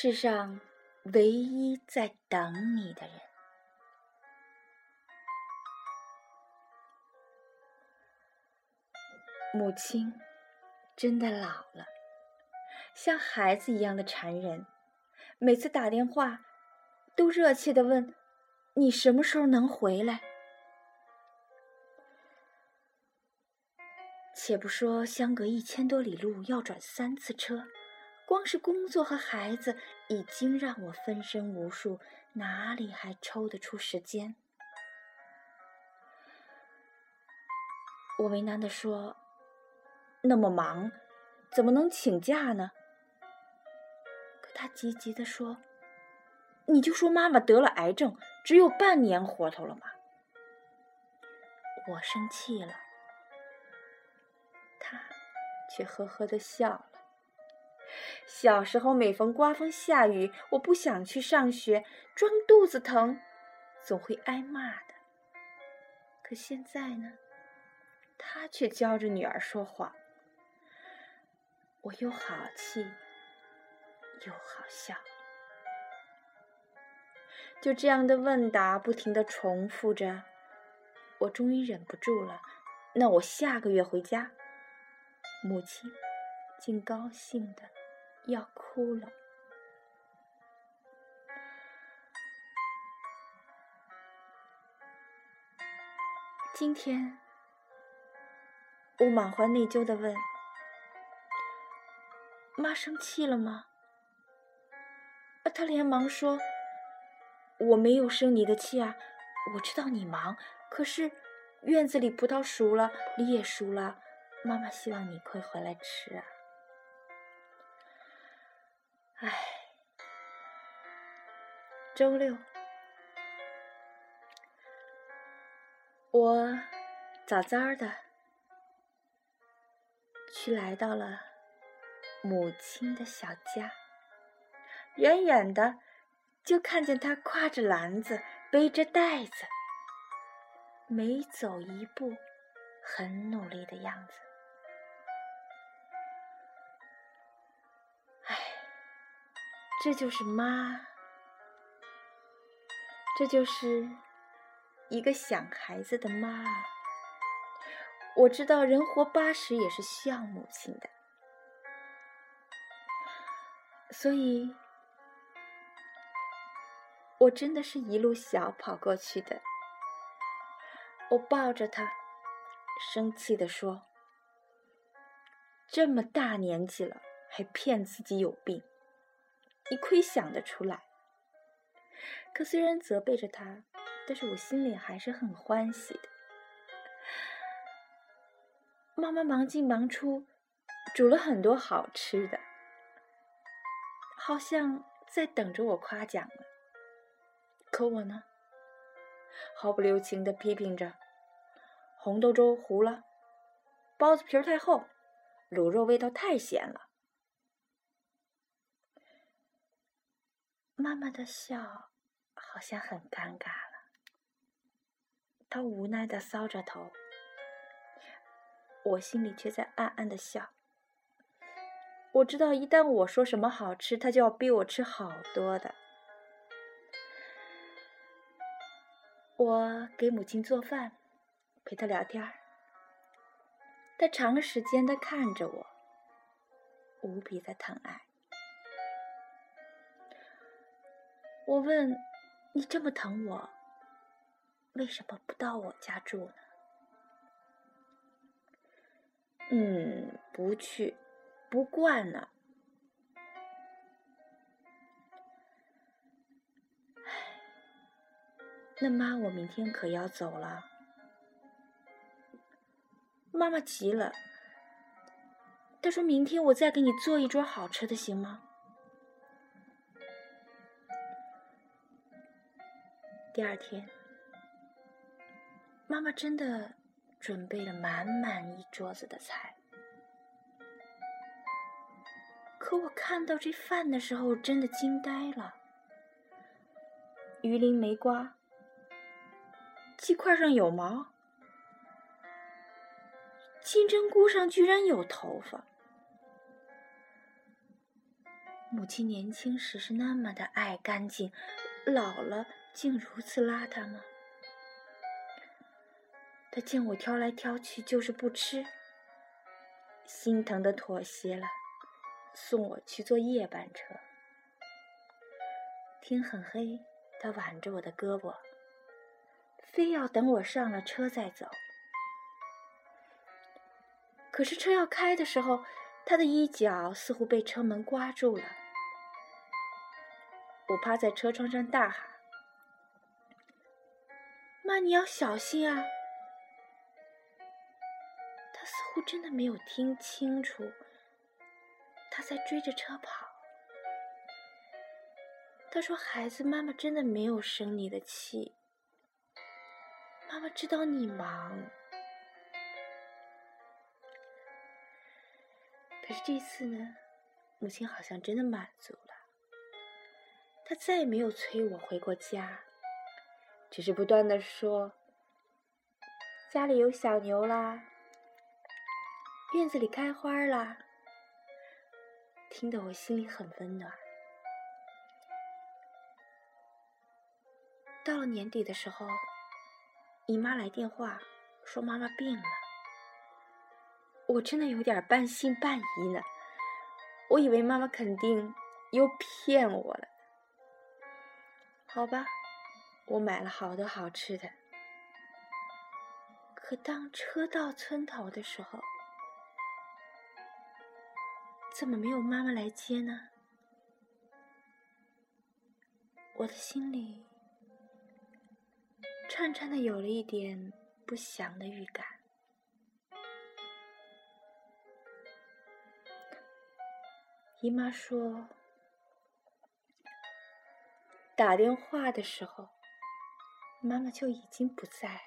世上唯一在等你的人。母亲真的老了，像孩子一样的缠人。每次打电话，都热切的问：“你什么时候能回来？”且不说相隔一千多里路要转三次车，光是工作和孩子已经让我分身无术，哪里还抽得出时间？我为难地说：“那么忙，怎么能请假呢？”可他急急地说：“你就说妈妈得了癌症，只有半年活头了嘛。”我生气了。他却呵呵的笑了。小时候，每逢刮风下雨，我不想去上学，装肚子疼，总会挨骂的。可现在呢，他却教着女儿说谎，我又好气又好笑。就这样的问答不停的重复着，我终于忍不住了。那我下个月回家。母亲竟高兴的要哭了。今天，我满怀内疚的问：“妈生气了吗？”他连忙说：“我没有生你的气啊，我知道你忙，可是院子里葡萄熟了，梨也熟了。”妈妈希望你快回来吃啊！唉，周六，我早早的去来到了母亲的小家，远远的就看见她挎着篮子，背着袋子，每走一步，很努力的样子。唉这就是妈，这就是一个想孩子的妈。我知道人活八十也是需要母亲的，所以，我真的是一路小跑过去的。我抱着她，生气地说：“这么大年纪了，还骗自己有病。”你亏想得出来。可虽然责备着他，但是我心里还是很欢喜的。妈妈忙进忙出，煮了很多好吃的，好像在等着我夸奖呢。可我呢，毫不留情的批评着：红豆粥糊了，包子皮太厚，卤肉味道太咸了。妈妈的笑好像很尴尬了，她无奈的搔着头，我心里却在暗暗的笑。我知道，一旦我说什么好吃，她就要逼我吃好多的。我给母亲做饭，陪她聊天儿，她长时间的看着我，无比的疼爱。我问：“你这么疼我，为什么不到我家住呢？”嗯，不去，不惯呢。唉，那妈，我明天可要走了。妈妈急了，她说明天我再给你做一桌好吃的，行吗？第二天，妈妈真的准备了满满一桌子的菜。可我看到这饭的时候，真的惊呆了。鱼鳞没刮，鸡块上有毛，金针菇上居然有头发。母亲年轻时是那么的爱干净，老了竟如此邋遢吗？他见我挑来挑去就是不吃，心疼的妥协了，送我去坐夜班车。天很黑，他挽着我的胳膊，非要等我上了车再走。可是车要开的时候，他的衣角似乎被车门刮住了。我趴在车窗上大喊：“妈，你要小心啊！”他似乎真的没有听清楚，他在追着车跑。他说：“孩子，妈妈真的没有生你的气。妈妈知道你忙。”可是这次呢，母亲好像真的满足了。她再也没有催我回过家，只是不断的说：“家里有小牛啦，院子里开花啦。”听得我心里很温暖。到了年底的时候，姨妈来电话说妈妈病了。我真的有点半信半疑呢，我以为妈妈肯定又骗我了。好吧，我买了好多好吃的。可当车到村头的时候，怎么没有妈妈来接呢？我的心里颤颤的，有了一点不祥的预感。姨妈说，打电话的时候，妈妈就已经不在了。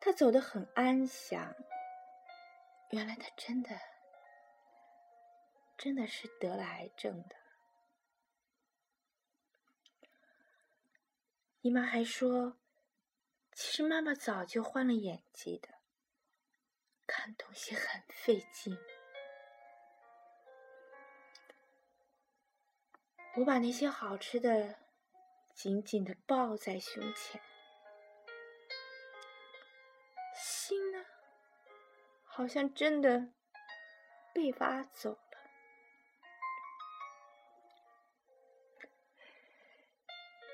她走得很安详。原来她真的，真的是得了癌症的。姨妈还说，其实妈妈早就换了眼睛的，看东西很费劲。我把那些好吃的紧紧的抱在胸前，心呢，好像真的被挖走了。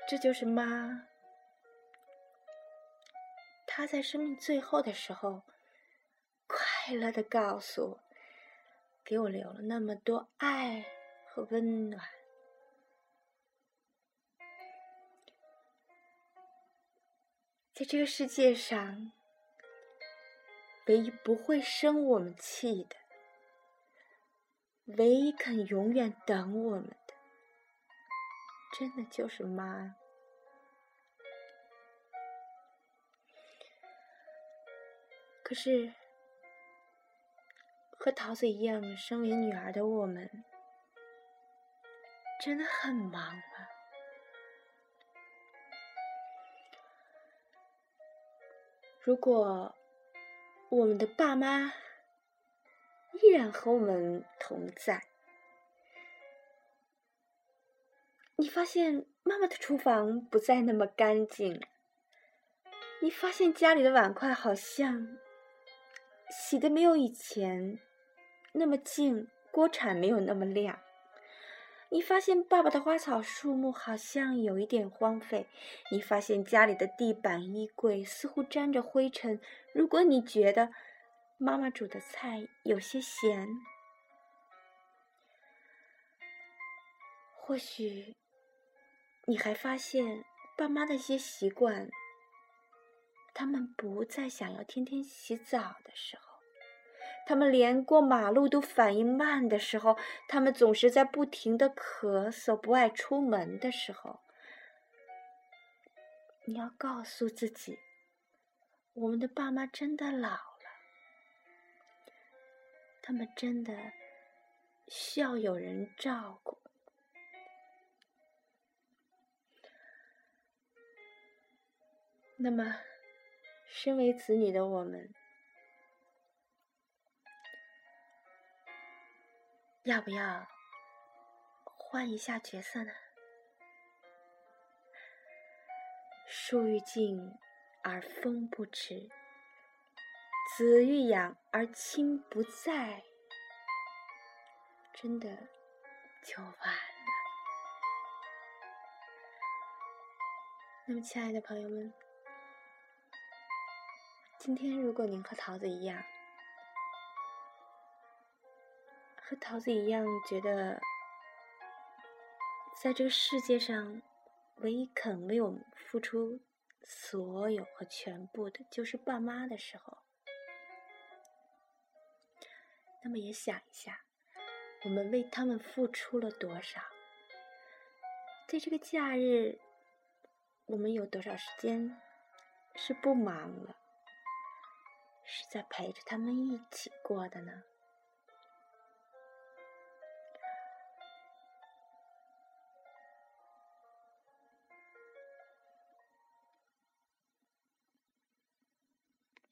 这就是妈，她在生命最后的时候，快乐的告诉我，给我留了那么多爱和温暖。在这个世界上，唯一不会生我们气的，唯一肯永远等我们的，真的就是妈。可是，和桃子一样，身为女儿的我们，真的很忙吗？如果我们的爸妈依然和我们同在，你发现妈妈的厨房不再那么干净，你发现家里的碗筷好像洗的没有以前那么净，锅铲没有那么亮。你发现爸爸的花草树木好像有一点荒废，你发现家里的地板、衣柜似乎沾着灰尘。如果你觉得妈妈煮的菜有些咸，或许你还发现爸妈的一些习惯，他们不再想要天天洗澡的时候。他们连过马路都反应慢的时候，他们总是在不停的咳嗽，不爱出门的时候，你要告诉自己，我们的爸妈真的老了，他们真的需要有人照顾。那么，身为子女的我们。要不要换一下角色呢？树欲静而风不止，子欲养而亲不在，真的就完了。那么，亲爱的朋友们，今天如果您和桃子一样，和桃子一样觉得，在这个世界上，唯一肯为我们付出所有和全部的，就是爸妈的时候，那么也想一下，我们为他们付出了多少？在这个假日，我们有多少时间是不忙了，是在陪着他们一起过的呢？